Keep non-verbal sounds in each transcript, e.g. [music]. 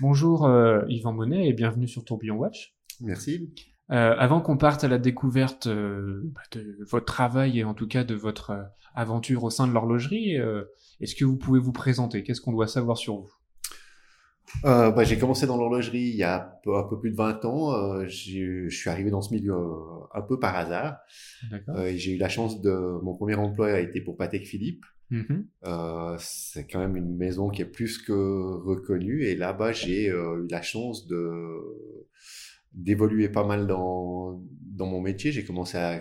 Bonjour euh, Yvan Monet et bienvenue sur Tourbillon Watch. Merci. Euh, avant qu'on parte à la découverte euh, bah, de votre travail et en tout cas de votre euh, aventure au sein de l'horlogerie, euh, est-ce que vous pouvez vous présenter? Qu'est-ce qu'on doit savoir sur vous? Euh, bah, j'ai commencé dans l'horlogerie il y a un peu, un peu plus de 20 ans. Euh, je suis arrivé dans ce milieu un peu par hasard. Euh, j'ai eu la chance de... Mon premier emploi a été pour Patek Philippe. Mhm. Euh, c'est quand même une maison qui est plus que reconnue. Et là-bas, j'ai euh, eu la chance de d'évoluer pas mal dans, dans mon métier. J'ai commencé à,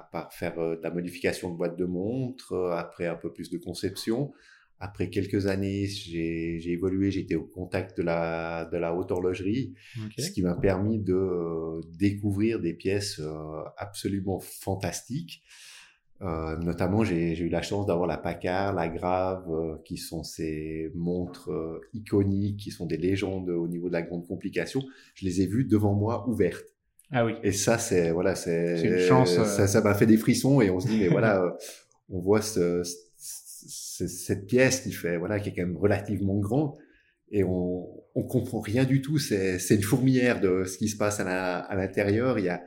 à- par faire euh, de la modification de boîtes de montres, après un peu plus de conception. Après quelques années, j'ai évolué, été au contact de la, de la haute horlogerie, ce qui m'a permis de découvrir des pièces absolument fantastiques. Euh, notamment, j'ai eu la chance d'avoir la Packard, la Grave, euh, qui sont ces montres euh, iconiques, qui sont des légendes au niveau de la grande complication. Je les ai vues devant moi ouvertes. Ah oui. Et ça, c'est voilà, c'est une chance, euh. Ça, ça m'a fait des frissons et on se dit mais [laughs] voilà, on voit ce, ce- cette pièce qui fait voilà, qui est quand même relativement grand et on on comprend rien du tout. C'est c'est une fourmilière de ce qui se passe à l'intérieur. Il y a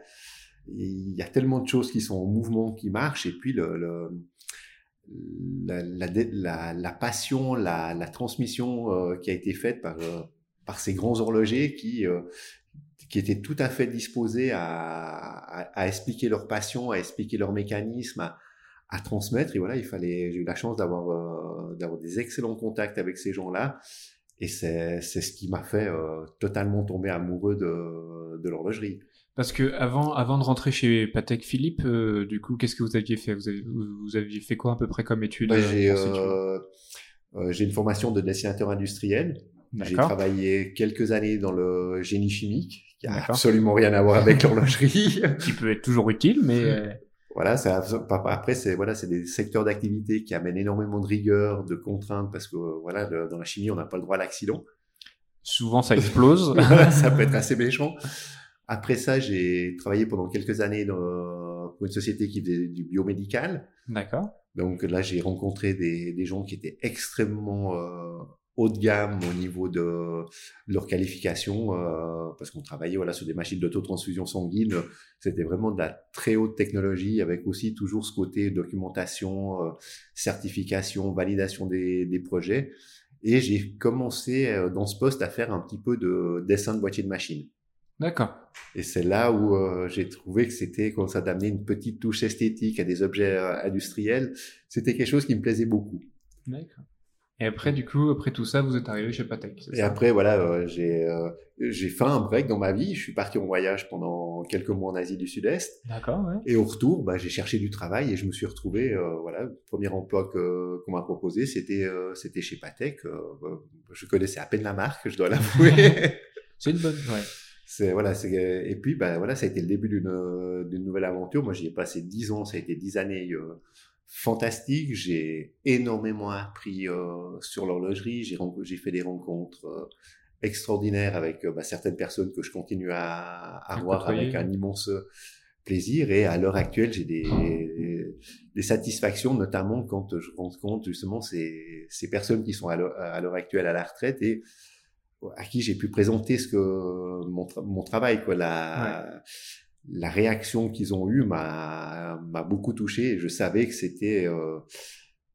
il y a tellement de choses qui sont en mouvement, qui marchent et puis la, passion, la, transmission euh, qui a été faite par, euh, ces grands horlogers qui, euh, qui étaient tout à fait disposés à, expliquer leur passion, à expliquer leur mécanisme, à, transmettre. Et voilà, il fallait, j'ai eu la chance d'avoir des excellents contacts avec ces gens-là. Et c'est ce qui m'a fait totalement tomber amoureux de l'horlogerie. Parce que avant, avant de rentrer chez Patek Philippe, euh, du coup, qu'est-ce que vous aviez fait? Vous, avez- vous aviez fait quoi à peu près comme étude Bah, euh, j'ai euh, euh, une formation de dessinateur industriel. J'ai travaillé quelques années dans le génie chimique, qui a absolument rien à voir avec l'horlogerie. [laughs] Qui peut être toujours utile, mais euh, voilà, ça, après c'est voilà, c'est des secteurs d'activité qui amènent énormément de rigueur, de contraintes, parce que voilà, le- dans la chimie, on n'a pas le droit à l'accident. souvent ça explose. [laughs] ça peut [laughs] être assez méchant. Après ça, j'ai travaillé pendant quelques années dans, pour une société qui faisait du biomédical. D'accord. Donc là, j'ai rencontré des, des gens qui étaient extrêmement euh, haut de gamme au niveau de leur qualification, euh, parce qu'on travaillait voilà sur des machines d'autotransfusion sanguine. C'était vraiment de la très haute technologie, avec aussi toujours ce côté documentation, euh, certification, validation des, des projets. Et j'ai commencé euh, dans ce poste à faire un petit peu de dessin de boîtier de machine. D'accord. Et c'est là où euh, j'ai trouvé que c'était comme ça d'amener une petite touche esthétique à des objets euh, industriels. C'était quelque chose qui me plaisait beaucoup. D'accord. Et après, du coup, après tout ça, vous êtes arrivé chez Patek. Et ça? après, voilà, euh, j'ai j'ai fait un break dans ma vie. Je suis parti en voyage pendant quelques mois en Asie du Sud-Est. D'accord, ouais. Et au retour, bah, j'ai cherché du travail et je me suis retrouvé, voilà, le premier emploi que qu'on m'a proposé, c'était c'était chez Patek. Je connaissais à peine la marque, je dois l'avouer. [laughs] C'est une bonne. Ouais. C'est voilà, c'est et puis ben voilà, ça a été le début d'une euh, d'une nouvelle aventure. Moi, j'y ai passé dix ans, ça a été dix années euh, fantastiques. J'ai énormément appris euh, sur l'horlogerie. J'ai fait des rencontres euh, extraordinaires avec bah, certaines personnes que je continue à, à voir côtoyer. avec un immense plaisir. Et à l'heure actuelle, j'ai des des satisfactions, notamment quand je rencontre justement ces ces personnes qui sont à l'heure à l'heure actuelle à la retraite et à qui j'ai pu présenter ce que mon, tra- mon travail quoi. La la réaction qu'ils ont eue m'a m'a beaucoup touché je savais que c'était euh,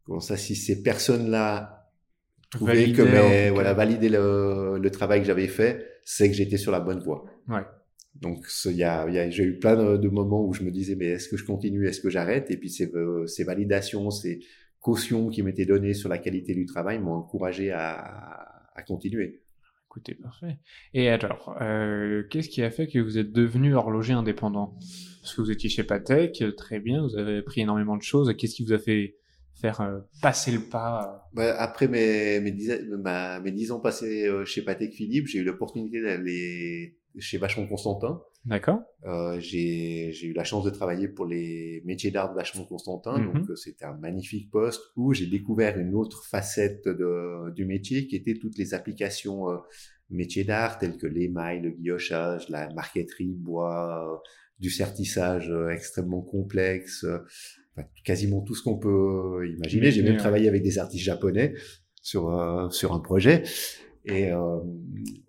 comment ça si ces personnes là trouvaient que Validaient, en mes, voilà valider le, le travail que j'avais fait c'est que j'étais sur la bonne voie. Ouais. donc y a, y a j'ai eu plein de, de moments où je me disais mais est-ce que je continue est-ce que j'arrête? Et puis ces euh, ces validations ces cautions qui m'étaient données sur la qualité du travail m'ont encouragé à à continuer Écoutez, parfait. Et alors, euh, qu'est-ce qui a fait que vous êtes devenu horloger indépendant? Parce que vous étiez chez Patek, euh, très bien, vous avez appris énormément de choses. Qu'est-ce qui vous a fait faire euh, passer le pas Bah, après mes, dix, mes dix ans passés euh, chez Patek Philippe, j'ai eu l'opportunité d'aller chez Vachon Constantin. D'accord Euh, j'ai eu la chance de travailler pour les métiers d'art de Vachon Constantin, Mhm. donc euh, c'était un magnifique poste où j'ai découvert une autre facette de, du métier qui était toutes les applications euh, métiers d'art telles que l'émail, le guillochage, la marqueterie, bois, euh, du sertissage extrêmement complexe, enfin, quasiment tout ce qu'on peut imaginer. J'ai même ouais. travaillé avec des artistes japonais sur sur un projet. Et euh,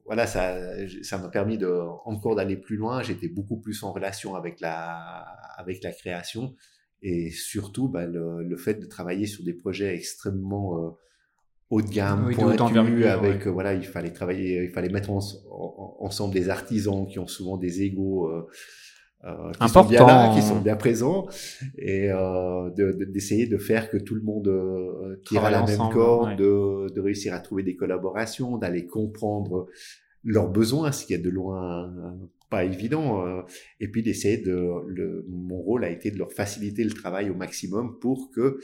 voilà, ça, ça m'a permis de encore d'aller plus loin. J'étais beaucoup plus en relation avec la, avec la création et surtout bah, le, le, fait de travailler sur des projets extrêmement euh, haut de gamme, oui, pointus, avec voilà, il fallait travailler, il fallait mettre ensemble des artisans qui ont souvent des égaux. Euh, euh, qui sont bien là, qui sont bien présents, et euh, d'essayer de, de, faire que tout le monde euh, tire à la même corde, de, de, réussir à trouver des collaborations, d'aller comprendre leurs besoins, ce qui est de loin pas évident, euh, et puis d'essayer de, le, mon rôle a été de leur faciliter le travail au maximum pour que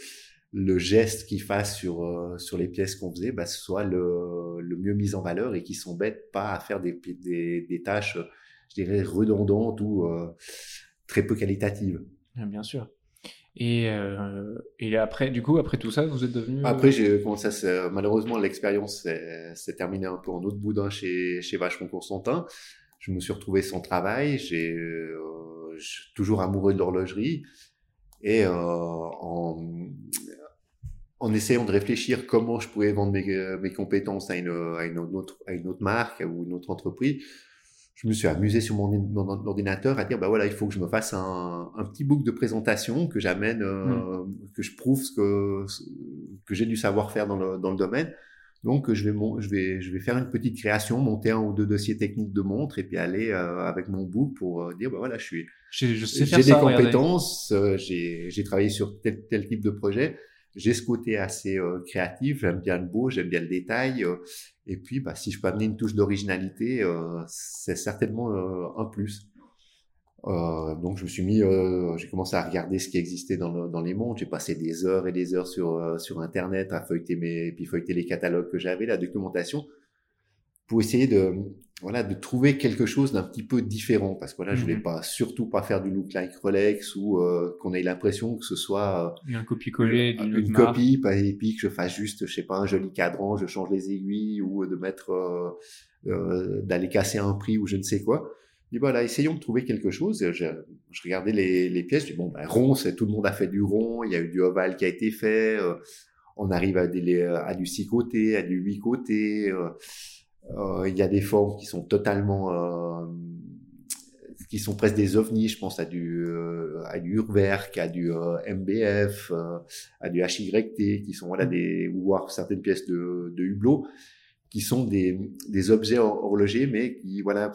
le geste qu'ils fassent sur euh, sur les pièces qu'on faisait bah, soit le, le mieux mis en valeur et qu'ils s'embêtent pas à faire des, des, des tâches je dirais, redondante ou euh, très peu qualitative. Bien sûr. Et, euh, et après, du coup, après tout ça, vous êtes devenu. Après, j'ai commencé à, malheureusement, l'expérience s'est terminée un peu en autre boudin chez, chez Vacheron Constantin. Je me suis retrouvé sans travail. J'ai euh, toujours amoureux de l'horlogerie. Et euh, en, en essayant de réfléchir comment je pouvais vendre mes, mes compétences à une, à, une autre, à une autre marque ou une autre entreprise, je me suis amusé sur mon, ordinateur à dire bah voilà il faut que je me fasse un, un petit book de présentation que j'amène euh, mm. que je prouve ce que que j'ai du savoir-faire dans le, dans le domaine donc je vais je vais je vais faire une petite création monter un ou deux dossiers techniques de montre et puis aller euh, avec mon book pour euh, dire bah voilà je suis j'ai des compétences j'ai j'ai travaillé sur tel tel type de projet j'ai ce côté assez euh, créatif, j'aime bien le beau, j'aime bien le détail. Euh, et puis, bah, si je peux amener une touche d'originalité, euh, c'est certainement un plus. donc, je me suis mis, j'ai commencé à regarder ce qui existait dans les mondes. J'ai passé des heures et des heures sur sur Internet à feuilleter mes, puis feuilleter les catalogues que j'avais, la documentation, pour essayer de voilà, de trouver quelque chose d'un petit peu différent parce que voilà, je voulais mhm. pas surtout pas faire du look like Rolex ou euh, qu'on ait l'impression que ce soit euh, un copier-coller une, une copie pas épique, je fasse juste je sais pas un joli cadran, je change les aiguilles ou de mettre euh, euh d'aller casser un prix ou je ne sais quoi. Et voilà, essayons de trouver quelque chose. Je, je regardais les, les pièces, je dis bon ben rond, c'est tout le monde a fait du rond, il y a eu du ovale qui a été fait, on arrive à, des, à du six côtés, à du huit côtés. Euh, il y a des formes qui sont totalement euh, qui sont presque des ovnis. Je pense à du euh, à du Urwerk, à du MBF, à du HYT, qui sont voilà des ou certaines pièces de, de Hublot qui sont des, des objets horlogers, mais qui, voilà,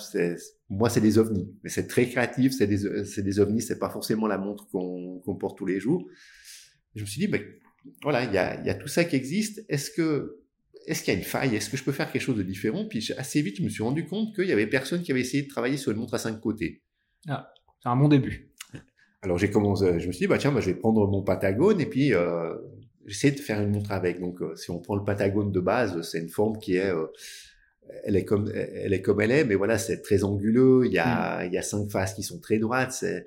moi, c'est des ovnis. Mais c'est très créatif, c'est des, c'est des ovnis, c'est pas forcément la montre qu'on qu'on porte tous les jours. je me suis dit, ben, voilà, il y a, y a tout ça qui existe. Est-ce que est-ce qu'il y a une faille? Est-ce que je peux faire quelque chose de différent? Puis assez vite, je me suis rendu compte qu'il y avait personne qui avait essayé de travailler sur une montre à cinq côtés. Ah, c'est un bon début. Alors j'ai commencé, je me suis dit bah tiens, bah, je vais prendre mon Patagone et puis euh, j'essaie de faire une montre avec. Donc euh, si on prend le Patagone de base, c'est une forme qui est euh, elle est comme elle est comme elle est, mais voilà, c'est très anguleux. Il y a hmm. il y a cinq faces qui sont très droites. C'est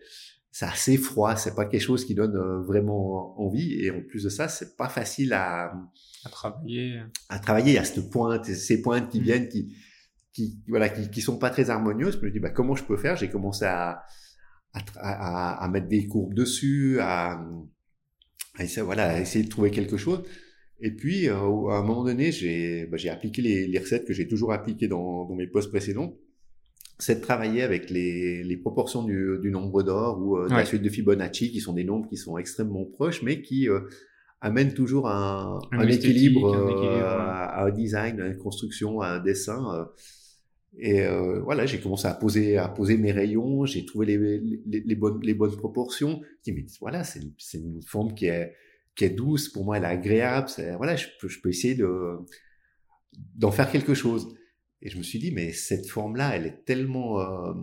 c'est assez froid. C'est pas quelque chose qui donne euh, vraiment envie. Et en plus de ça, c'est pas facile à à travailler. À travailler. Il y a cette pointe, ces pointes qui mm. viennent, qui, qui, voilà, qui, qui sont pas très harmonieuses. Je me dis, bah, comment je peux faire? J'ai commencé à, à, à, à, mettre des courbes dessus, à, à, essayer, voilà, à essayer de trouver quelque chose. Et puis, euh, à un moment donné, j'ai, bah, appliqué les, les, recettes que j'ai toujours appliquées dans, dans mes postes précédents. C'est de travailler avec les, les proportions du, du nombre d'or ou euh, de la suite de Fibonacci, qui sont des nombres qui sont extrêmement proches, mais qui euh, amène toujours un, un, équilibre, euh, à, un design, à une construction, à un dessin. Euh. et euh, voilà, j'ai commencé à poser, à poser mes rayons, j'ai trouvé les, les, les, bonnes, les bonnes proportions. Je dis, mais voilà, c'est une, une forme qui est, qui est douce, pour moi, elle est agréable. voilà, je peux, je peux essayer de d'en faire quelque chose. Et je me suis dit, mais cette forme-là, elle est tellement, euh,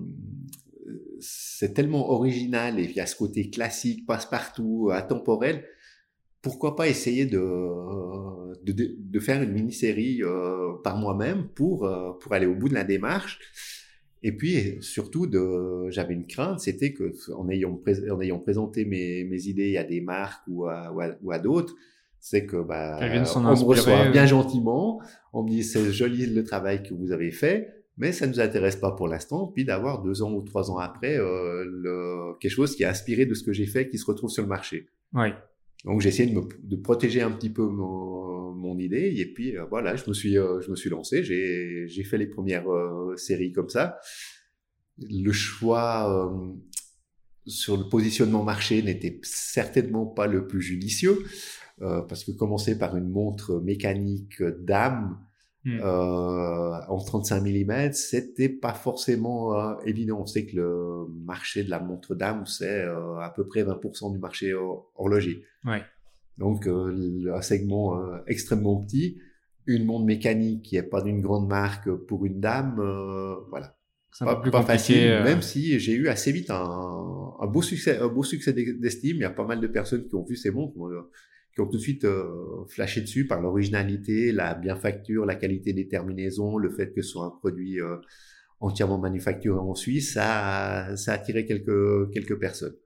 c'est tellement original et il y a ce côté classique, passe-partout, atemporel pourquoi pas essayer de, de, de faire une mini-série euh, par moi-même pour, euh, pour aller au bout de la démarche. Et puis, surtout, de, j'avais une crainte, c'était que en ayant, en ayant présenté mes, mes idées à des marques ou à, ou à, d'autres, c'est que bah, on me reçoit bien gentiment, on me dit c'est joli le travail que vous avez fait, mais ça ne nous intéresse pas pour l'instant, puis d'avoir deux ans ou trois ans après euh, le, quelque chose qui est inspiré de ce que j'ai fait, qui se retrouve sur le marché. Oui. Donc j'ai essayé de, me, de protéger un petit peu mon, mon idée et puis euh, voilà, je me suis euh, je me suis lancé, j'ai j'ai fait les premières euh, séries comme ça. Le choix sur le positionnement marché n'était certainement pas le plus judicieux parce que commencer par une montre mécanique d'âme. Euh, en 35 mm, c'était pas forcément euh, évident. On sait que le marché de la montre d'âme, c'est euh, à peu près 20% du marché horloger. Ouais. Donc un segment extrêmement petit, une montre mécanique qui est pas d'une grande marque pour une dame, voilà. Pas, plus pas facile, même si j'ai eu assez vite un, un, beau succès, un beau succès d'estime. Il y a pas mal de personnes qui ont vu ces montres qui ont tout de suite euh, flashé dessus par l'originalité, la bienfacture, la qualité des terminaisons, le fait que ce soit un produit euh, entièrement manufacturé en Suisse, ça a, ça a attiré quelques, quelques personnes.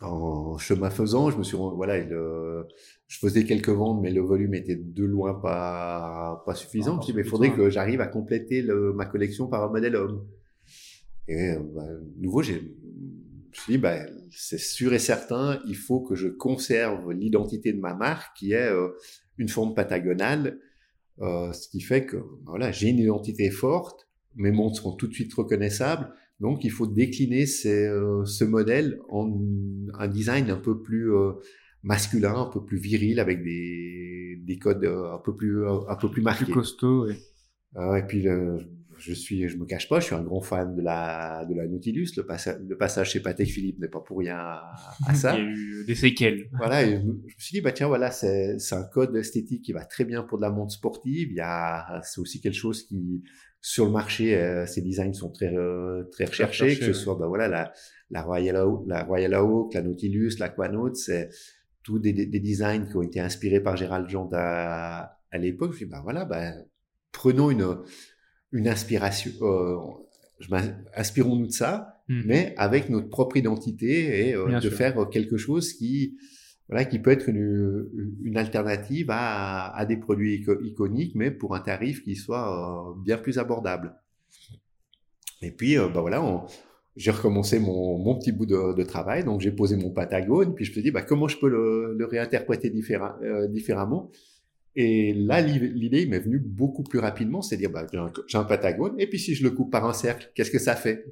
En chemin faisant, je me suis voilà, je faisais quelques ventes, mais le volume était de loin pas pas suffisant. je me suis dit, mais il faudrait que j'arrive à compléter le, ma collection par un modèle homme. Et euh, bah, nouveau, j'ai me suis dit, ben, c'est sûr et certain, il faut que je conserve l'identité de ma marque qui est euh, une forme patagonale, euh, ce qui fait que voilà, j'ai une identité forte, mes montres sont tout de suite reconnaissables, donc il faut décliner ces, euh, ce modèle en un design un peu plus masculin, un peu plus viril, avec des, des codes un peu plus un peu plus marqués. Plus costaud, oui. et puis le, je suis, je me cache pas, je suis un grand fan de la, de la Nautilus. Le, le passage chez Patek Philippe n'est pas pour rien à, [laughs] ça. Il y a eu des séquelles. Voilà, je, me, suis dit, bah tiens, voilà, c'est, un code esthétique qui va très bien pour de la montre sportive. Il y a, c'est aussi quelque chose qui, sur le marché, euh, ces designs sont très, euh, très recherchés, que ce soit, bah voilà, la, la Royal Oak, la Royal Oak, la Nautilus, l'Aquanaut, c'est tous des, des, designs qui ont été inspirés par Gérald Jean à, à l'époque. Je me suis dit, bah voilà, bah, prenons une, une inspiration. Euh, inspirons-nous de ça, hmm. mais avec notre propre identité et euh, de faire quelque chose qui, voilà, qui peut être une, une alternative à, à, des produits iconiques, mais pour un tarif qui soit euh, bien plus abordable. Et puis, bah voilà, j'ai recommencé mon, mon, petit bout de, de travail, donc j'ai posé mon Patagone, puis je me suis dit, bah, comment je peux le, le réinterpréter différemment? Et là, l'idée m'est venue beaucoup plus rapidement, c'est dire, bah, j'ai un, patagone, et puis si je le coupe par un cercle, qu'est-ce que ça fait?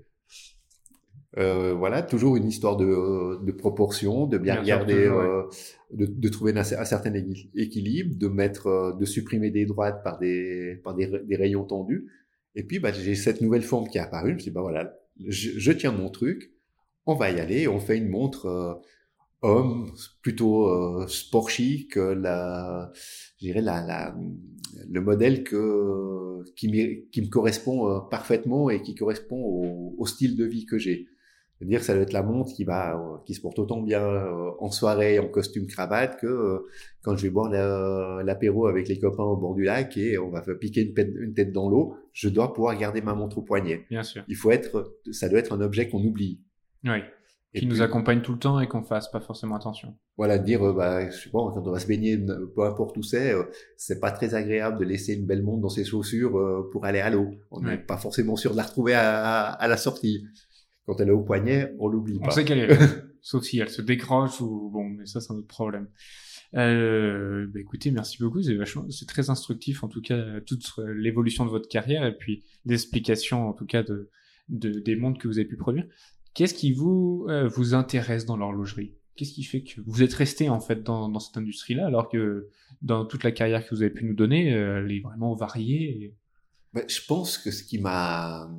Euh, Voilà, toujours une histoire de, de proportion, de bien, regarder, euh, de, de, trouver un, certain équilibre, de mettre, euh, de supprimer des droites par des, par des, des rayons tendus. Et puis, bah, j'ai cette nouvelle forme qui est apparue. Je me suis dit, bah voilà, je, je, tiens mon truc, on va y aller, on fait une montre euh, homme, plutôt euh, sport chic, euh, la, je dirais la, la, le modèle que qui, qui me correspond euh, parfaitement et qui correspond au, au, style de vie que j'ai. C'est-à-dire ça doit être la montre qui va qui se porte autant bien en soirée en costume cravate que quand je vais boire l'apéro avec les copains au bord du lac et on va piquer une, une tête dans l'eau, je dois pouvoir garder ma montre au poignet. Bien sûr. Il faut être ça doit être un objet qu'on oublie. Oui qui nous accompagne tout le temps et qu'on fasse pas forcément attention. Voilà, dire, euh, bah, je sais pas, quand on va se baigner, peu importe où c'est, euh, c'est pas très agréable de laisser une belle montre dans ses chaussures euh, pour aller à l'eau. On n'est pas forcément sûr de la retrouver à, à, la sortie. Quand elle est au poignet, on l'oublie pas. On sait qu'elle est là. [laughs] Sauf si elle se décroche ou bon, mais ça c'est un autre problème. Euh, bah écoutez, merci beaucoup. C'est vachement, c'est très instructif en tout cas toute l'évolution de votre carrière et puis l'explication en tout cas de, de des montres que vous avez pu produire. Qu'est-ce qui vous euh, vous intéresse dans l'horlogerie? Qu'est-ce qui fait que vous êtes resté en fait dans, dans cette industrie-là alors que dans toute la carrière que vous avez pu nous donner, euh, elle est vraiment variée ben, Je pense que ce qui m'a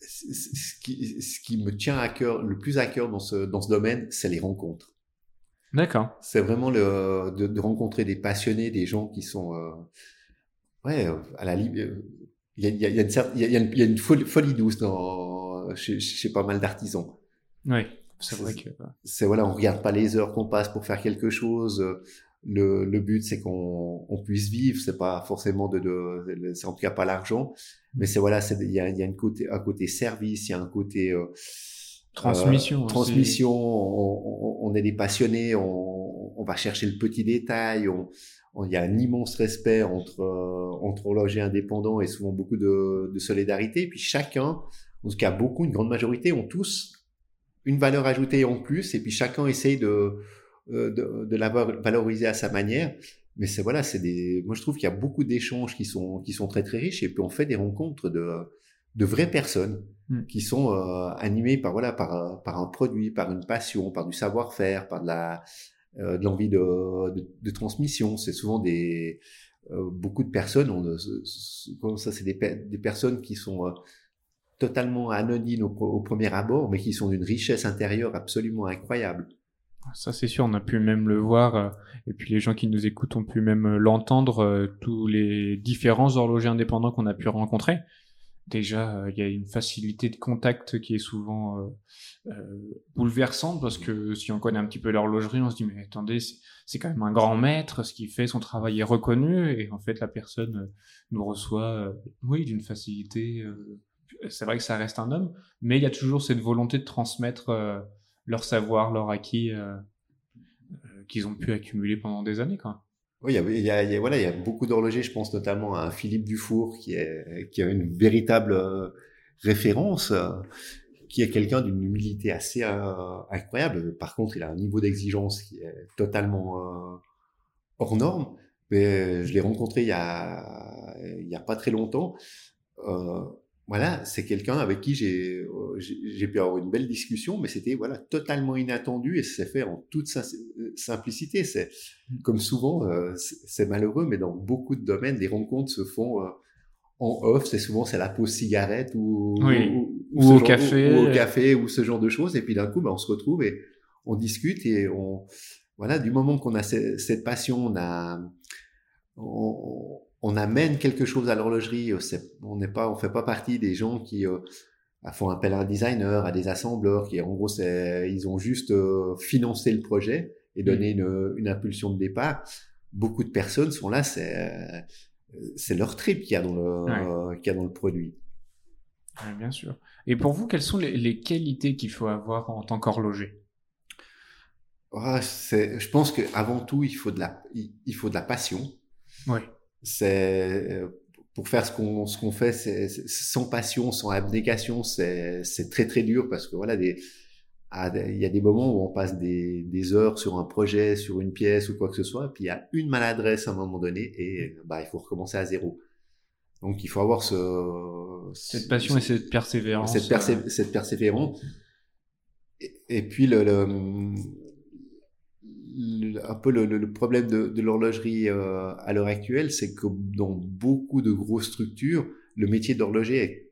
ce qui, ce qui me tient à cœur, le plus à cœur dans ce, dans ce domaine, c'est les rencontres. D'accord. C'est vraiment le, de, de, rencontrer des passionnés, des gens qui sont, euh, ouais, à la il y a, il y a, il y a une, il y a une folie, folie douce dans, chez, pas mal d'artisans. Oui, c'est vrai que. C'est voilà, on regarde pas les heures qu'on passe pour faire quelque chose. Le, le but, c'est qu'on on puisse vivre. C'est pas forcément de, de c'est en tout cas pas l'argent, mais c'est voilà, il y a, y a une côté, un côté service, il y a un côté euh, transmission. Euh, transmission. On, on, on, est des passionnés. On, on va chercher le petit détail. On, il y a un immense respect entre entre horlogers indépendants et souvent beaucoup de, de solidarité. Et puis chacun en tout cas beaucoup, une grande majorité, ont tous une valeur ajoutée en plus, et puis chacun essaye de, de, de la valoriser à sa manière. Mais c'est voilà, c'est des. Moi, je trouve qu'il y a beaucoup d'échanges qui sont qui sont très très riches et puis on fait des rencontres de de vraies personnes hmm. qui sont euh, animées par voilà par par un produit, par une passion, par du savoir-faire, par de la euh, de l'envie de, de, de, transmission. C'est souvent des euh, beaucoup de personnes. On, ça, c'est des, des personnes qui sont totalement anonymes au, au, premier abord, mais qui sont d'une richesse intérieure absolument incroyable. Ça c'est sûr, on a pu même le voir, euh, et puis les gens qui nous écoutent ont pu même euh, l'entendre, euh, tous les différents horlogers indépendants qu'on a pu rencontrer. Déjà, il y a une facilité de contact qui est souvent bouleversante, parce que si on connaît un petit peu l'horlogerie, on se dit, mais attendez, c'est quand même un grand maître, ce qu'il fait, son travail est reconnu, et en fait la personne nous reçoit, oui, d'une facilité. C'est vrai que ça reste un homme, mais il y a toujours cette volonté de transmettre leur savoir, leur acquis euh, euh, qu'ils ont pu accumuler pendant des années. Oui, il y, a, beaucoup d'horlogers, je pense notamment à Philippe Dufour, qui, est, a une véritable euh, référence, qui est quelqu'un d'une humilité assez incroyable. Par contre, il a un niveau d'exigence qui est totalement hors norme. Je l'ai rencontré il y a, pas très longtemps. Euh, voilà, c'est quelqu'un avec qui j'ai euh, j'ai pu avoir une belle discussion, mais c'était voilà totalement inattendu et c'est fait en toute euh, simplicité. C'est mmh. comme souvent, euh, c'est malheureux, mais dans beaucoup de domaines, les rencontres se font en off. C'est souvent c'est la pause cigarette ou ou, au café, ou, au café ou ce genre de choses. Et puis d'un coup, ben, on se retrouve et on discute et on voilà du moment qu'on a cette, passion, on a on, on amène quelque chose à l'horlogerie. Euh, on n'est pas, on fait pas partie des gens qui euh, font appel à un designer, à des assembleurs, qui en gros, ils ont juste euh, financé le projet et donné mm. une, impulsion de départ. Beaucoup de personnes sont là, c'est c'est leur trip qu'il y a dans le a dans le produit. bien sûr. Et pour vous, quelles sont les, qualités qu'il faut avoir en tant qu'horloger? Ah, Je pense qu'avant tout, il faut de la, il faut de la passion. Oui c'est pour faire ce qu'on ce qu'on fait c'est sans passion sans abnégation c'est c'est très très dur parce que voilà des il y a des moments où on passe des, des heures sur un projet sur une pièce ou quoi que ce soit et puis il y a une maladresse à un moment donné et bah il faut recommencer à zéro donc il faut avoir ce cette passion et cette persévérance cette, euh. cette persévérance et, et puis le, le un peu le, problème de, l'horlogerie euh, à l'heure actuelle, c'est que dans beaucoup de grosses structures, le métier d'horloger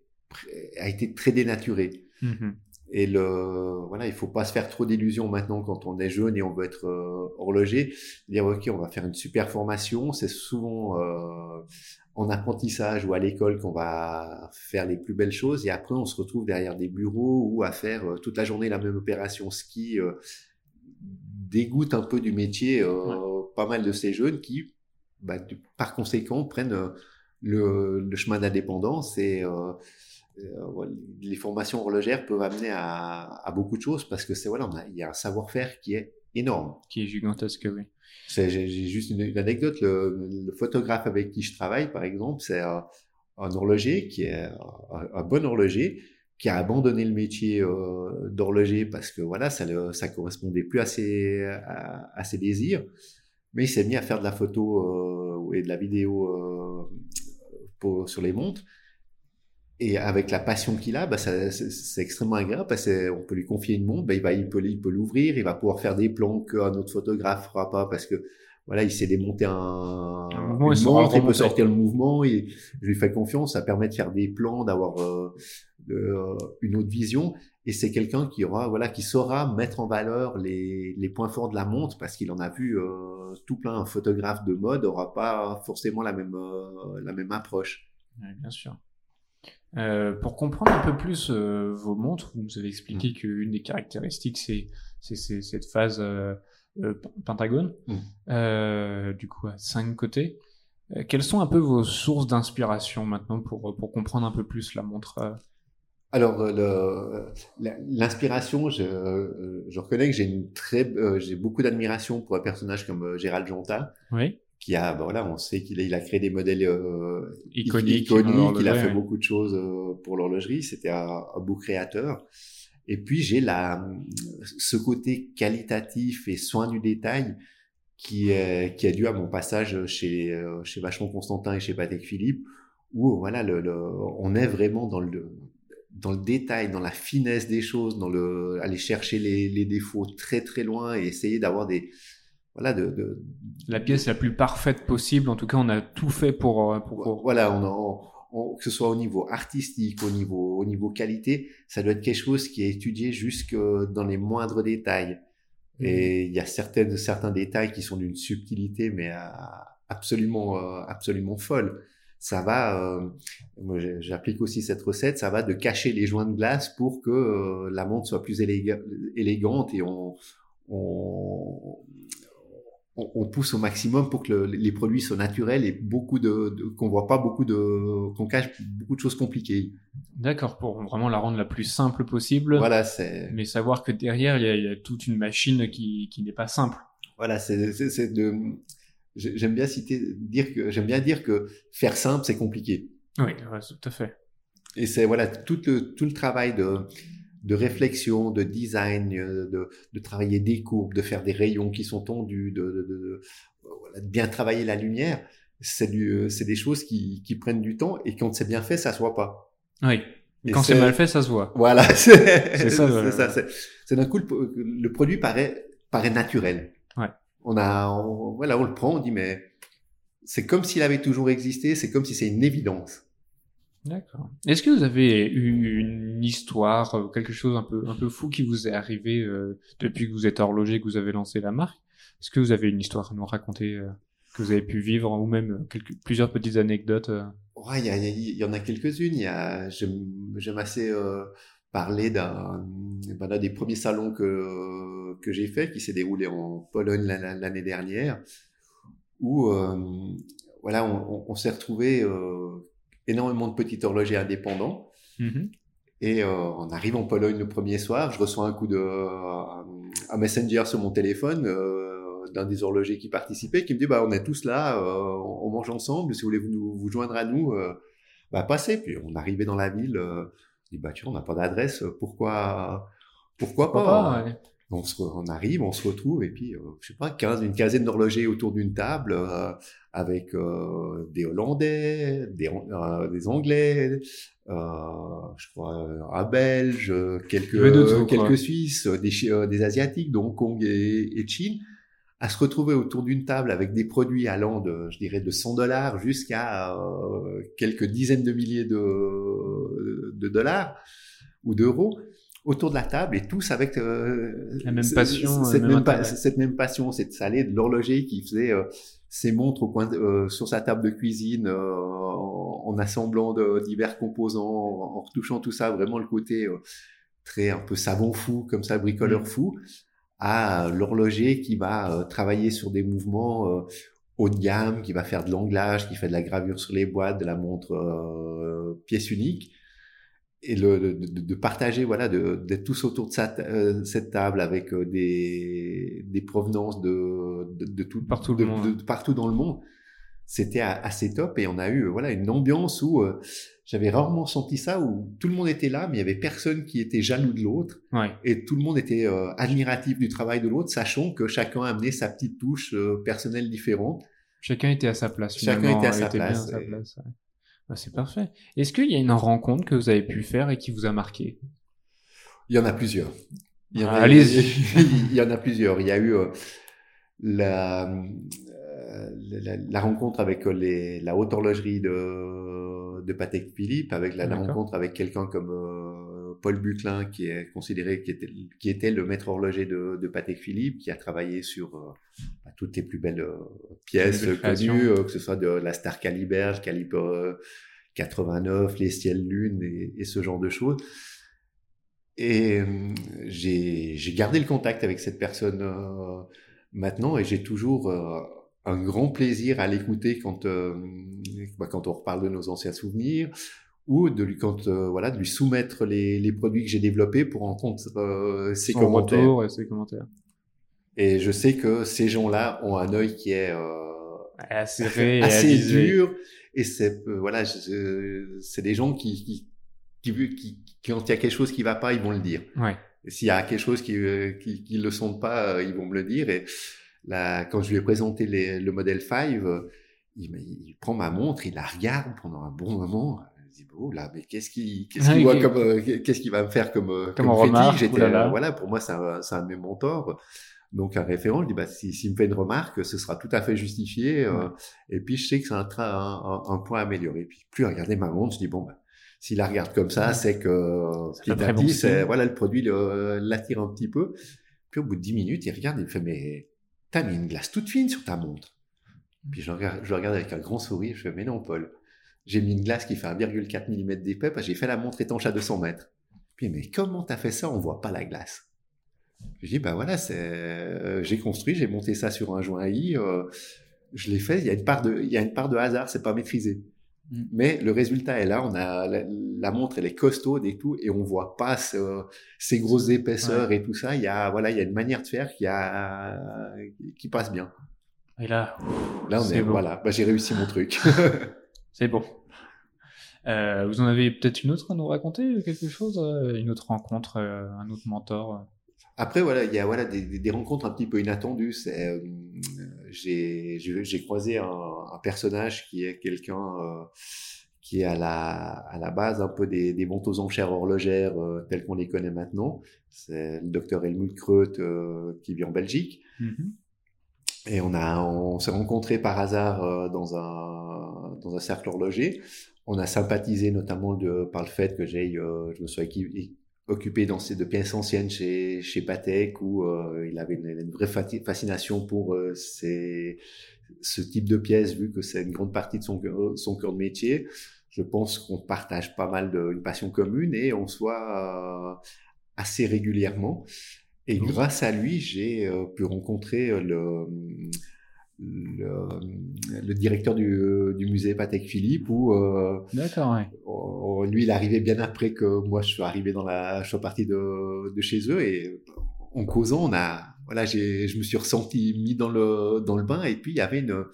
a été très dénaturé. Mm-hmm. Et le, voilà, il faut pas se faire trop d'illusions maintenant quand on est jeune et on veut être euh, horloger. Dire ok, on va faire une super formation. C'est souvent euh, en apprentissage ou à l'école qu'on va faire les plus belles choses. Et après, on se retrouve derrière des bureaux ou à faire toute la journée la même opération ski dégoûte un peu du métier euh, pas mal de ces jeunes qui, bah, par conséquent, prennent euh, le, chemin d'indépendance et euh, les formations horlogères peuvent amener à, beaucoup de choses parce que c'est voilà, il y a un savoir-faire qui est énorme. Qui est gigantesque, oui. J'ai juste une, anecdote. Le, photographe avec qui je travaille, par exemple, c'est un, horloger qui est un bon horloger qui a abandonné le métier euh, d'horloger parce que voilà, ça ne correspondait plus à ses, désirs. Mais il s'est mis à faire de la photo euh, et de la vidéo euh, sur les montres. Et avec la passion qu'il a, bah, c'est extrêmement agréable parce qu'on peut lui confier une montre, bah, il, il peut il l'ouvrir, il va pouvoir faire des plans qu'un autre photographe fera pas parce que voilà, il sait démonter un, un montre, il peut sortir le mouvement, et je lui fais confiance, ça permet de faire des plans, d'avoir euh, euh, une autre vision, et c'est quelqu'un qui aura, voilà, qui saura mettre en valeur les, les points forts de la montre parce qu'il en a vu euh, tout plein. Un photographe de mode aura pas forcément la même la même approche. Oui, bien sûr. Euh, pour comprendre un peu plus vos montres, vous nous avez expliqué mmh. qu'une des caractéristiques, c'est c'est cette phase euh, pentagone, mmh. euh, du coup à cinq côtés. Euh, quelles sont un peu vos sources d'inspiration maintenant pour, pour comprendre un peu plus la montre alors, l'inspiration, je, je, reconnais que j'ai une très, j'ai beaucoup d'admiration pour un personnage comme Gérald Jonta, oui. qui a, voilà, on sait qu'il a, il a créé des modèles iconiques, iconiques il a fait beaucoup de choses pour l'horlogerie. C'était un, un, beau créateur. Et puis j'ai la ce côté qualitatif et soin du détail qui est qui est dû à mon passage chez chez Vachon Constantin et chez Patek Philippe où voilà le, le, on est vraiment dans le dans le détail, dans la finesse des choses, dans le aller chercher les, les défauts très très loin et essayer d'avoir des voilà de, de, la pièce la plus parfaite possible. En tout cas, on a tout fait pour pour, voilà on, on, que ce soit au niveau artistique, au niveau au niveau qualité, ça doit être quelque chose qui est étudié jusque dans les moindres détails. Mmh. Et il y a certaines certains détails qui sont d'une subtilité mais absolument euh, absolument folle ça va, euh, moi j'applique aussi cette recette, ça va de cacher les joints de glace pour que euh, la montre soit plus élégante et on, on, on, pousse au maximum pour que les produits soient naturels et beaucoup de, qu'on voit pas beaucoup de, qu'on cache beaucoup de choses compliquées. D'accord, pour vraiment la rendre la plus simple possible. Voilà, c'est. Mais savoir que derrière il y a, il y a toute une machine qui, qui n'est pas simple. Voilà, c'est, c'est de j'aime bien citer, dire que j'aime bien dire que faire simple c'est compliqué. Oui, tout à fait. Et c'est voilà tout le tout le travail de de réflexion, de design, de, de travailler des courbes, de faire des rayons qui sont tendus, de, de, de, de bien travailler la lumière. C'est du c'est des choses qui qui prennent du temps et quand c'est bien fait ça se voit pas. Oui. Et quand c'est mal fait, ça se voit. Voilà, [laughs] c'est ça. C'est ça. C'est d'un coup le, le, produit paraît paraît naturel. Ouais on a, voilà, on le prend, on dit mais c'est comme s'il avait toujours existé, c'est comme si c'est une évidence. D'accord. Est-ce que vous avez eu une histoire, euh, quelque chose un peu un peu fou qui vous est arrivé euh, depuis que vous êtes horloger, que vous avez lancé la marque? Est-ce que vous avez une histoire à nous raconter euh, que vous avez pu vivre ou même quelques, plusieurs petites anecdotes Ouais, il y, en a quelques-unes. Il y a, j'aime assez parler d'un ben, des premiers salons que que j'ai fait qui s'est déroulé en Pologne l'année dernière où euh, voilà on, on, s'est retrouvé euh, énormément de petits horlogers indépendants. Mm-hmm. et euh, on arrive en Pologne le premier soir je reçois un coup de un messenger sur mon téléphone euh, d'un des horlogers qui participait qui me dit bah on est tous là euh, on mange ensemble si vous voulez vous, vous joindre à nous bah passez. Puis on arrivait dans la ville dis, bah, tu vois, on n'a pas d'adresse, pourquoi, pourquoi, pas, on, se, on, arrive, on se retrouve, et puis, euh, je sais pas, 15, une quinzaine d'horlogers autour d'une table, euh, avec euh, des Hollandais, des, des Anglais, je crois, un Belge, quelques, quelques Suisses, des, des Asiatiques, donc Hong Kong et, et Chine à se retrouver autour d'une table avec des produits allant de, je dirais, de 100 dollars jusqu'à euh, quelques dizaines de milliers de, de dollars ou d'euros autour de la table et tous avec euh, la même passion, cette, même, cette même passion, cette salée de l'horloger qui faisait euh, ses montres au coin sur sa table de cuisine en, assemblant de divers composants, en, retouchant tout ça, vraiment le côté très un peu savon fou comme ça, bricoleur mmh. fou à l'horloger qui va euh, travailler sur des mouvements euh, haut de gamme, qui va faire de l'anglage, qui fait de la gravure sur les boîtes, de la montre euh, pièce unique, et le, de, partager, voilà, d'être tous autour de cette table avec des, des provenances de, de, tout, partout, de, partout dans le monde. C'était assez top et on a eu voilà une ambiance où j'avais rarement senti ça où tout le monde était là, mais il y avait personne qui était jaloux de l'autre. Et tout le monde était euh, admiratif du travail de l'autre, sachant que chacun amenait sa petite touche euh, personnelle différente. Chacun était à sa place. Chacun était à sa place. Bah, c'est parfait. Est-ce qu'il y a une rencontre que vous avez pu faire et qui vous a marqué? Il y en a plusieurs. Il y en a, Allez-y. [laughs] il y en a plusieurs. Il y a eu euh, la, la, la, rencontre avec les, la haute horlogerie de de Patek Philippe, avec la, rencontre avec quelqu'un comme euh, Paul Buclin, qui est considéré qui était, qui était le maître horloger de, de Patek Philippe, qui a travaillé sur euh, bah, toutes les plus belles euh, pièces connues, que ce soit de la Star Caliber, Calibre 89, les ciels lunes et, ce genre de choses. Et j'ai gardé le contact avec cette personne maintenant et j'ai toujours un grand plaisir à l'écouter quand euh, bah, quand on reparle de nos anciens souvenirs ou de lui quand euh, voilà de lui soumettre les, les produits que j'ai développés pour en compte euh, ses commentaires. et ses commentaires. Et je sais que ces gens-là ont un œil qui est assez, assez dur et c'est voilà c'est des gens qui, qui qui, qui, quand il y a quelque chose qui va pas, ils vont le dire. Ouais. S'il y a quelque chose qui, qui, qui le sont pas, ils vont me le dire. Et là, quand je lui ai présenté les, le modèle 5, il, il, prend ma montre, il la regarde pendant un bon moment. Dit bon là, mais qu'est-ce qui, qu'est-ce qu'il comme, euh, qu'est-ce qu'il va me faire comme, euh, comme, comme remarque J'étais, euh, voilà, pour moi, c'est un, un de mes mentors. Donc un référent, je dis bah s'il si, me fait une remarque, ce sera tout à fait justifié. Euh, et puis je sais que c'est un, un, un, point à améliorer. Puis plus regarder ma montre, je dis bon bah s'il la regarde comme ça, c'est que petit à petit, c'est voilà le produit l'attire un petit peu. Puis au bout de 10 minutes, il regarde, il me fait mais t'as mis une glace toute fine sur ta montre. Puis je regarde, je regarde avec un grand sourire, je fais, mais non, Paul, j'ai mis une glace qui fait 1,4 mm d'épais parce que j'ai fait la montre étanche à 200 mètres. Puis, mais comment t'as fait ça? On voit pas la glace. Je dis, bah voilà, c'est, euh, j'ai construit, j'ai monté ça sur un joint I, euh, je l'ai fait, il y a une part de, il y a une part de hasard, c'est pas maîtrisé. Mm. Mais le résultat est là, on a la, montre, elle est costaude et tout, et on voit pas ce, ces grosses épaisseurs et tout ça. Il y a, voilà, il y a une manière de faire qui a, qui passe bien. Et là, là on est, voilà, bah, j'ai réussi mon truc. [laughs] c'est bon. Euh, vous en avez peut-être une autre à nous raconter, quelque chose, euh, une autre rencontre, euh, un autre mentor. Après voilà, il y a voilà des, des, rencontres un petit peu inattendues. C'est, euh, j'ai, croisé un, un, personnage qui est quelqu'un qui est à la, à la base un peu des, des ventes aux enchères horlogères telles qu'on les connaît maintenant. C'est le docteur Helmut Kreut qui vit en Belgique. Mm-hmm. Et on a, on s'est rencontrés par hasard euh, dans un dans un cercle horloger. On a sympathisé notamment de, par le fait que j'ai, euh, je me suis occupé dans ces de pièces anciennes chez chez Patek où euh, il avait une, vraie fascination pour ces, ce type de pièces vu que c'est une grande partie de son son cœur de métier. Je pense qu'on partage pas mal de, une passion commune et on soit assez régulièrement. Et grâce à lui, j'ai euh, pu rencontrer euh, le, le, le, directeur du, du, musée Patek Philippe où euh, D'accord, ouais. lui il arrivait bien après que moi je suis arrivé dans la je suis parti de, de chez eux et en causant on a voilà j'ai je me suis ressenti mis dans le dans le bain et puis il y avait une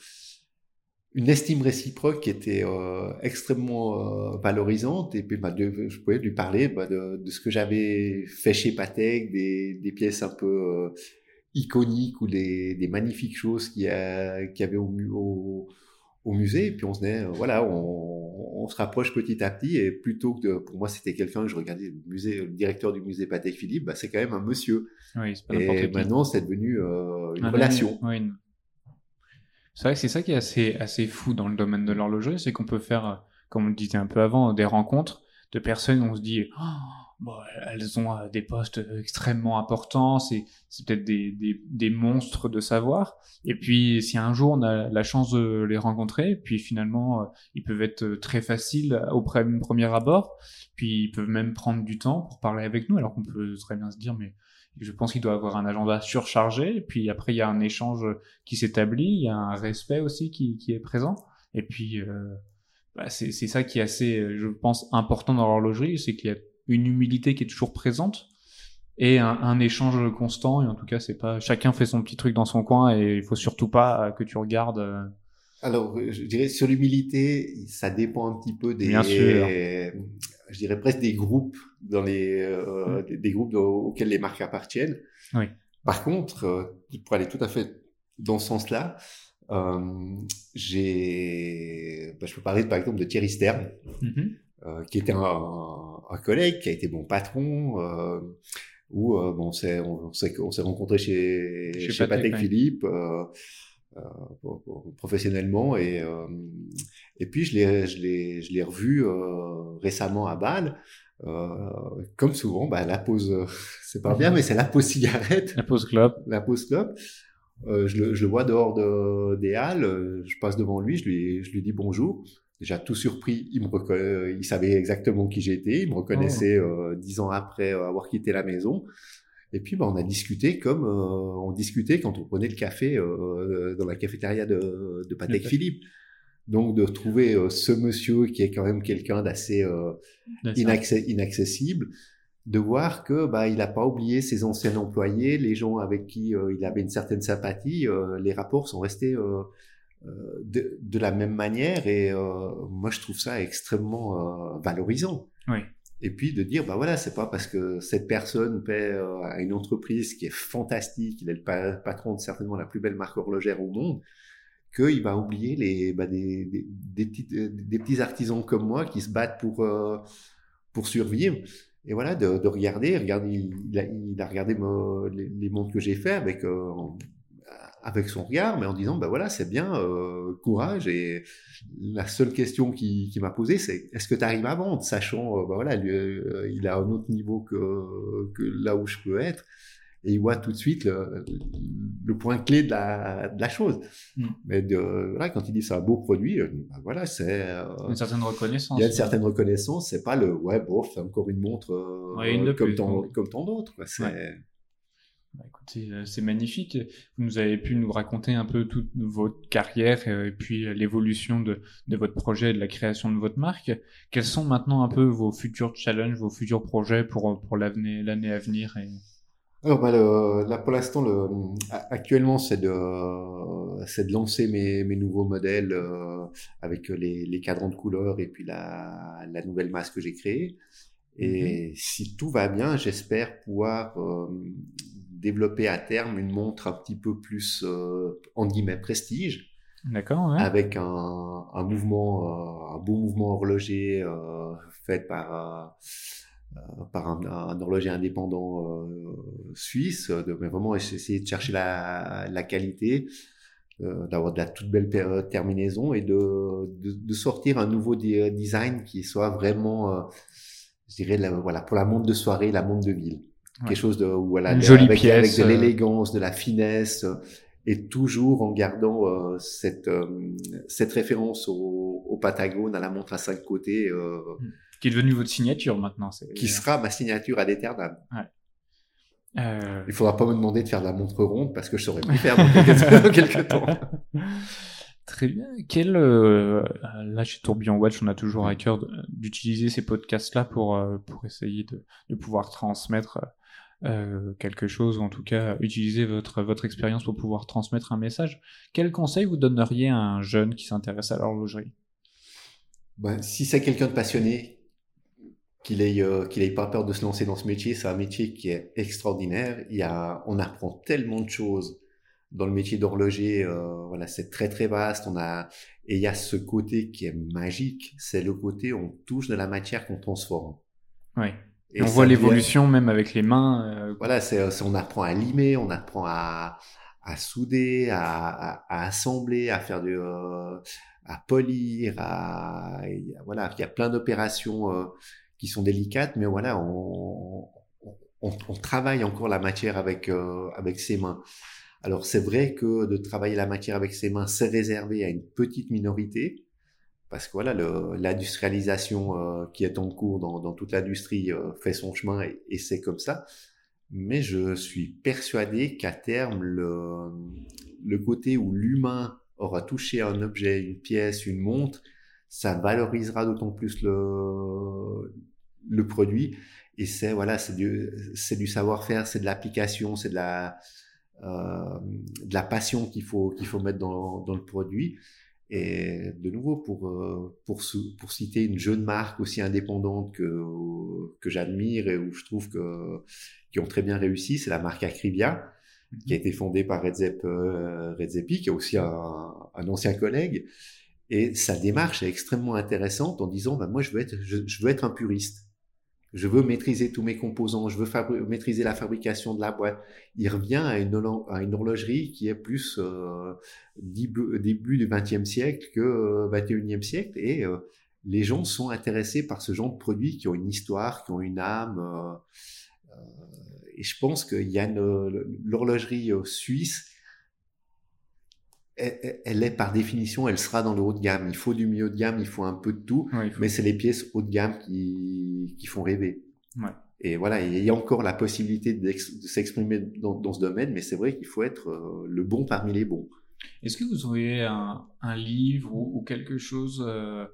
une estime réciproque qui était euh, extrêmement euh, valorisante. Et puis bah, de, je pouvais lui parler bah, de, de, ce que j'avais fait chez Patek, des, des pièces un peu euh, iconiques ou des, des, magnifiques choses qu'il y, a, qu'il y avait au, au, au, musée. Et puis on se voilà on, on, se rapproche petit à petit. Et plutôt que de, pour moi c'était quelqu'un que je regardais le musée le directeur du musée Patek Philippe bah, c'est quand même un monsieur. Oui, pas et maintenant c'est devenu une relation. oui, c'est vrai que c'est ça qui est assez, assez fou dans le domaine de l'horlogerie, c'est qu'on peut faire, comme on le disait un peu avant, des rencontres de personnes où on se dit, oh, bon, elles ont euh, des postes extrêmement importants, c'est, c'est peut-être des, des, des, monstres de savoir. Et puis, si un jour on a la chance de les rencontrer, puis finalement, euh, ils peuvent être très faciles au premier abord, puis ils peuvent même prendre du temps pour parler avec nous, alors qu'on peut très bien se dire, mais je pense qu'il doit avoir un agenda surchargé. Et puis après, il y a un échange qui s'établit, il y a un respect aussi qui, qui est présent. Et puis, euh, bah, c'est ça qui est assez, je pense, important dans l'horlogerie, c'est qu'il y a une humilité qui est toujours présente et un, un, échange constant. Et en tout cas, c'est pas chacun fait son petit truc dans son coin et il faut surtout pas que tu regardes. Euh, Alors, je dirais sur l'humilité, ça dépend un petit peu des. Bien sûr je dirais presque des groupes dans les euh, mm. des, groupes auxquels les marques appartiennent. Oui. Par contre, euh, pour aller tout à fait dans ce sens-là, euh, j'ai, bah, je peux parler par exemple de Thierry Stern, mm-hmm. euh, qui était un, un, collègue, qui a été mon patron, euh, où euh, bon, on s'est on, on s'est rencontré chez chez, chez Patek, Philippe. Euh, professionnellement. Et euh, et puis je l'ai je l'ai je l'ai revu euh, récemment à Bâle. Comme souvent bah la pause [laughs] c'est pas bien mais c'est la pause cigarette. La pause club. La pause club. Je le, je, le, vois dehors de, des halles, je passe devant lui, je lui, je lui dis bonjour. Déjà tout surpris, il me il savait exactement qui j'étais, il me reconnaissait oh. dix ans après avoir quitté la maison. Et puis, bah, on a discuté comme euh, on discutait quand on prenait le café euh, dans la cafétéria de, de Patek Philippe. Donc, de trouver euh, ce monsieur qui est quand même quelqu'un d'assez inaccessible, de voir que bah, il n'a pas oublié ses anciens employés, les gens avec qui il avait une certaine sympathie, les rapports sont restés de, de, la même manière. Et moi, je trouve ça extrêmement valorisant. Oui. Et puis de dire, bah voilà, c'est pas parce que cette personne paie euh, à une entreprise qui est fantastique, il est le patron de certainement la plus belle marque horlogère au monde, qu'il va oublier les, bah, des, des, petits, artisans comme moi qui se battent pour, euh, pour survivre. Et voilà, de, de regarder, regarde, il, a, regardé les, montres que j'ai fait avec, euh, avec son regard, mais en disant, bah voilà, c'est bien, euh, courage. Et la seule question qu'il qui m'a posée, c'est est-ce que tu arrives à vendre, sachant, euh, bah voilà, lui, euh, il a un autre niveau que, que là où je peux être. Et il voit tout de suite le, le point clé de la, de la chose. Mm. Mais de, voilà, quand il dit c'est un beau produit, bah voilà, c'est une certaine reconnaissance. Il y a une certaine reconnaissance. C'est pas le ouais, bon, c'est encore une montre ouais, une comme, tant, comme tant d'autres. C'est ouais. Bah, écoutez, euh, c'est magnifique. Vous nous avez pu nous raconter un peu toute votre carrière euh, et puis euh, l'évolution de, de, votre projet et de la création de votre marque. Quels sont maintenant un peu vos futurs challenges, vos futurs projets pour, pour l'année, à venir et... Alors bah, le, là pour l'instant, le, actuellement c'est de, c'est de lancer mes, mes nouveaux modèles avec les, les cadrans de couleurs et puis la, la nouvelle masse que j'ai créée. Et mm-hmm. si tout va bien, j'espère pouvoir développer à terme une montre un petit peu plus, euh, en guillemets, prestige. D'accord. Avec un, un mouvement, euh, un beau mouvement horloger euh, fait par, euh, par un, un, horloger indépendant suisse. De, mais vraiment essayer de chercher la, la qualité, d'avoir de la toute belle terminaison et de, de, de, sortir un nouveau design qui soit vraiment, je dirais, la, voilà, pour la montre de soirée, la montre de ville quelque chose de voilà une jolie avec, pièce avec de euh. l'élégance de la finesse euh, et toujours en gardant euh, cette euh, cette référence au, au, Patagone à la montre à cinq côtés euh, hmm. qui est devenu votre signature maintenant qui sera ma signature à l'éternel ouais. Euh... Il faudra pas me demander de faire de la montre ronde parce que je saurais plus [laughs] faire dans quelques, temps. [laughs] Très bien. Quel euh, là chez Tourbillon Watch, on a toujours à cœur d'utiliser ces podcasts-là pour pour essayer de, de pouvoir transmettre euh, quelque chose, ou en tout cas utiliser votre, votre expérience pour pouvoir transmettre un message. Quel conseil vous donneriez à un jeune qui s'intéresse à l'horlogerie? Ben, Si c'est quelqu'un de passionné, qu'il ait, euh, qu'il ait pas peur de se lancer dans ce métier, c'est un métier qui est extraordinaire. Il y a, on apprend tellement de choses dans le métier d'horloger. Euh, voilà, c'est très très vaste. On a et il y a ce côté qui est magique, c'est le côté où on touche de la matière qu'on transforme. Oui. Et on voit l'évolution même avec les mains. Euh... Voilà, c'est, on apprend à limer, on apprend à, à souder, à, à, à, assembler, à faire du, euh, à polir, à, voilà, il y a plein d'opérations euh, qui sont délicates, mais voilà, on, on, on, travaille encore la matière avec euh, avec ses mains. Alors c'est vrai que de travailler la matière avec ses mains, c'est réservé à une petite minorité parce que voilà, l'industrialisation euh, qui est en cours dans, toute l'industrie euh, fait son chemin et, c'est comme ça. Mais je suis persuadé qu'à terme, le, côté où l'humain aura touché un objet, une pièce, une montre, ça valorisera d'autant plus le, produit. Et c'est voilà, c'est du, savoir-faire, c'est de l'application, c'est de la, euh, passion qu'il faut faut mettre dans le produit. Et de nouveau, pour, euh, pour, pour citer une jeune marque aussi indépendante que, que j'admire et où je trouve que, qui ont très bien réussi, c'est la marque Acribia, qui a été fondée par Redzep euh, Redzepi, qui est aussi un, un, ancien collègue. Et sa démarche est extrêmement intéressante en disant, bah, moi, je veux être, je, je veux être un puriste. Je veux maîtriser tous mes composants, je veux maîtriser la fabrication de la boîte. Il revient à une, horlogerie qui est plus euh, début, début du XXe siècle que euh, 21e siècle. Et euh, les gens sont intéressés par ce genre de produits qui ont une histoire, qui ont une âme. Euh, et je pense qu'il y a l'horlogerie suisse elle est par définition, elle sera dans le haut de gamme. Il faut du milieu de gamme, il faut un peu de tout, mais c'est les pièces haut de gamme qui, qui font rêver. Ouais. Et voilà, il y a encore la possibilité de s'exprimer dans, dans, ce domaine, mais c'est vrai qu'il faut être euh, le bon parmi les bons. Est-ce que vous auriez un, un livre ou, ou, quelque chose euh,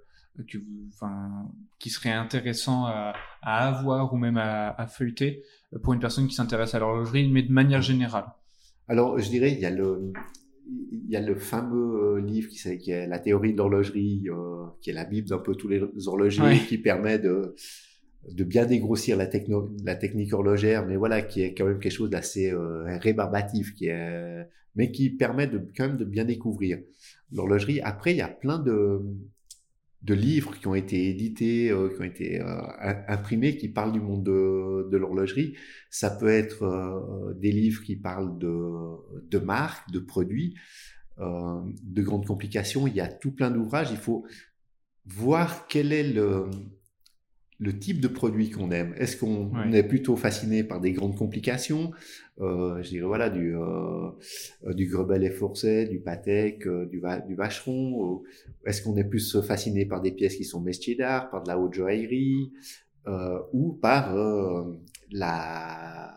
que vous, enfin, qui serait intéressant à, à, avoir ou même à, à feuilleter pour une personne qui s'intéresse à l'horlogerie, mais de manière générale? Alors, je dirais, il y a le, il y a le fameux euh, livre qui, qui est la théorie de l'horlogerie, euh, qui est la bible d'un peu tous les horlogers, qui permet de de bien dégrossir la, techno, la technique horlogère, mais voilà, qui est quand même quelque chose d'assez euh, rébarbatif, qui est, mais qui permet de, quand même de bien découvrir l'horlogerie. Après, il y a plein de, de livres qui ont été édités, euh, qui ont été euh, imprimés, qui parlent du monde de, de l'horlogerie. Ça peut être euh, des livres qui parlent de, de marques, de produits, de grandes complications. Il y a tout plein d'ouvrages. Il faut voir quel est le, le type de produit qu'on aime. Est-ce qu'on est plutôt fasciné par des grandes complications? Euh, Je dirais voilà du euh, du Grebel et Forcet, du Patek, euh, du, du Vacheron. Est-ce qu'on est plus fasciné par des pièces qui sont métiers d'art, par de la haute joaillerie, euh, ou par euh, la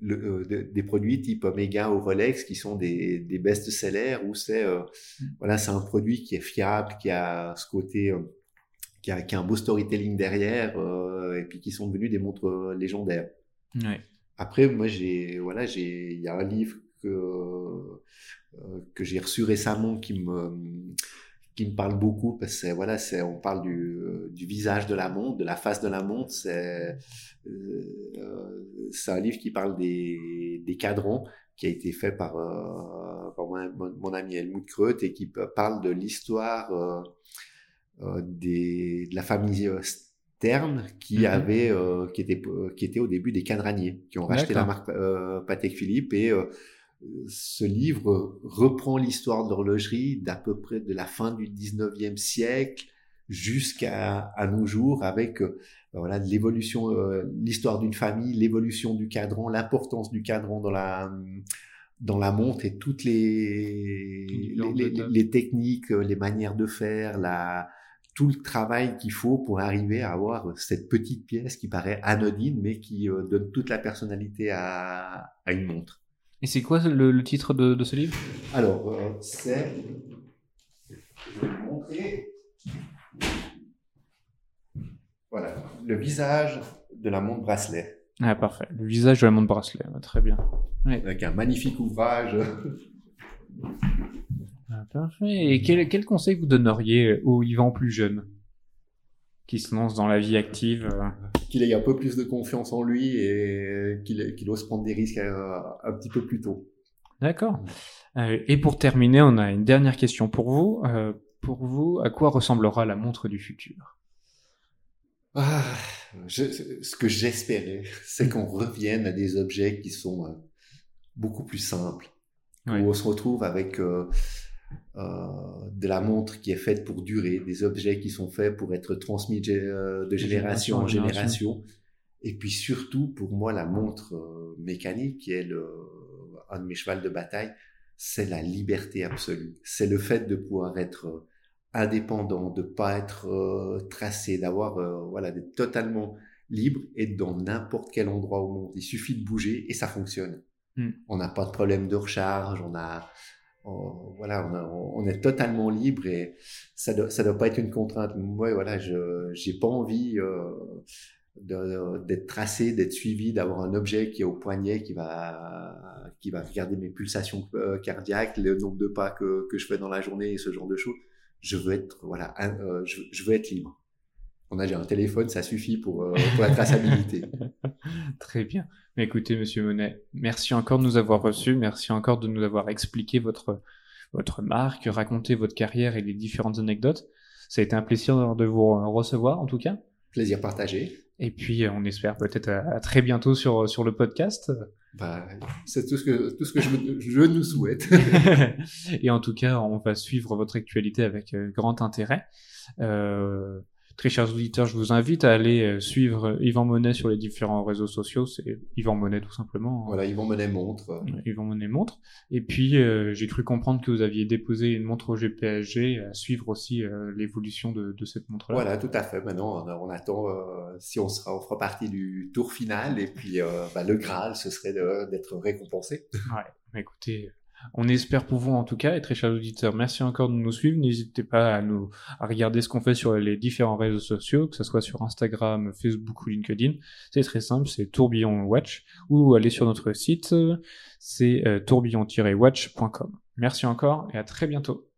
le, des produits type Omega ou Rolex qui sont des, des best-sellers où c'est mm. voilà c'est un produit qui est fiable, qui a ce côté qui a, qui a un beau storytelling derrière, euh, et puis qui sont devenus des montres euh, légendaires. Ouais. Après, moi, j'ai, voilà, j'ai, il y a un livre que euh, que j'ai reçu récemment qui me qui me parle beaucoup parce que voilà, c'est on parle du, du visage de la montre, de la face de la montre. C'est euh, c'est un livre qui parle des, des cadrans qui a été fait par, par mon, mon, ami Helmut Kreut et qui parle de l'histoire des, de la famille euh, Stern qui mhm. avait euh, qui était qui était au début des cadraniers qui ont racheté la marque Patek Philippe. Et ce livre reprend l'histoire de l'horlogerie d'à peu près de la fin du 19e siècle jusqu'à à nos jours avec voilà l'évolution l'histoire d'une famille l'évolution du cadran l'importance du cadran dans la dans la montre et toutes les les, les, les, techniques les manières de faire la tout le travail qu'il faut pour arriver à avoir cette petite pièce qui paraît anodine, mais qui euh, donne toute la personnalité à, à une montre. Et c'est quoi le, le, titre de, de, ce livre? Alors, euh, c'est... Je vais vous montrer. Voilà, le visage de la montre bracelet. Ah, parfait. Le visage de la montre bracelet, très bien. Oui. Avec un magnifique ouvrage. Parfait. Et quel, quel conseil vous donneriez au Yvan plus jeune qui se lance dans la vie active euh Qu'il ait un peu plus de confiance en lui et qu'il ose prendre des risques euh, un, petit peu plus tôt. D'accord. Euh, et pour terminer, on a une dernière question pour vous. pour vous, à quoi ressemblera la montre du futur? Ah, je, Ce que j'espérais, c'est qu'on revienne à des objets qui sont beaucoup plus simples. Où on se retrouve avec euh, de la montre qui est faite pour durer, des objets qui sont faits pour être transmis de, de génération en génération. Et puis surtout, pour moi, la montre euh, mécanique, qui est le, un de mes chevals de bataille, c'est la liberté absolue. C'est le fait de pouvoir être euh, indépendant, de pas être tracé, d'avoir voilà, d'être totalement libre et dans n'importe quel endroit au monde. Il suffit de bouger et ça fonctionne. Hmm. On n'a pas de problème de recharge, on a on, voilà, on, est totalement libre et ça doit, doit pas être une contrainte. Moi, voilà, je j'ai pas envie euh, d'être tracé, d'être suivi, d'avoir un objet qui est au poignet, qui va qui va regarder mes pulsations euh, cardiaques, le nombre de pas que, que je fais dans la journée ce genre de choses. Je veux être voilà, euh, je, veux être libre on a déjà un téléphone, ça suffit pour la traçabilité. [laughs] Très bien. Écoutez, Monsieur Monet, merci encore de nous avoir reçus, merci encore de nous avoir expliqué votre votre marque, raconté votre carrière et les différentes anecdotes. Ça a été un plaisir de vous recevoir, en tout cas. Plaisir partagé. Et puis, on espère peut-être à, très bientôt sur sur le podcast. Bah, c'est tout ce que tout ce que je, je nous souhaite. [laughs] [laughs] et en tout cas, on va suivre votre actualité avec euh, grand intérêt. Euh, Très chers auditeurs, je vous invite à aller euh, suivre Yvan Monet sur les différents réseaux sociaux. C'est Yvan Monet tout simplement. Voilà, Yvan Monet montre. Yvan Monet montre. Et puis, euh, j'ai cru comprendre que vous aviez déposé une montre au GPSG à suivre aussi euh, l'évolution de, de, cette montre-là. Voilà, tout à fait. Maintenant, on, attend si on sera, on fera partie du tour final. Et puis, bah, le Graal, ce serait d'être récompensé. Ouais, écoutez, on espère pour vous en tout cas, et très chers auditeurs, merci encore de nous suivre. N'hésitez pas à nous à regarder ce qu'on fait sur les différents réseaux sociaux, que ce soit sur Instagram, Facebook ou LinkedIn. C'est très simple, c'est Tourbillon Watch, ou aller sur notre site, c'est euh, tourbillon-watch.com. Merci encore et à très bientôt.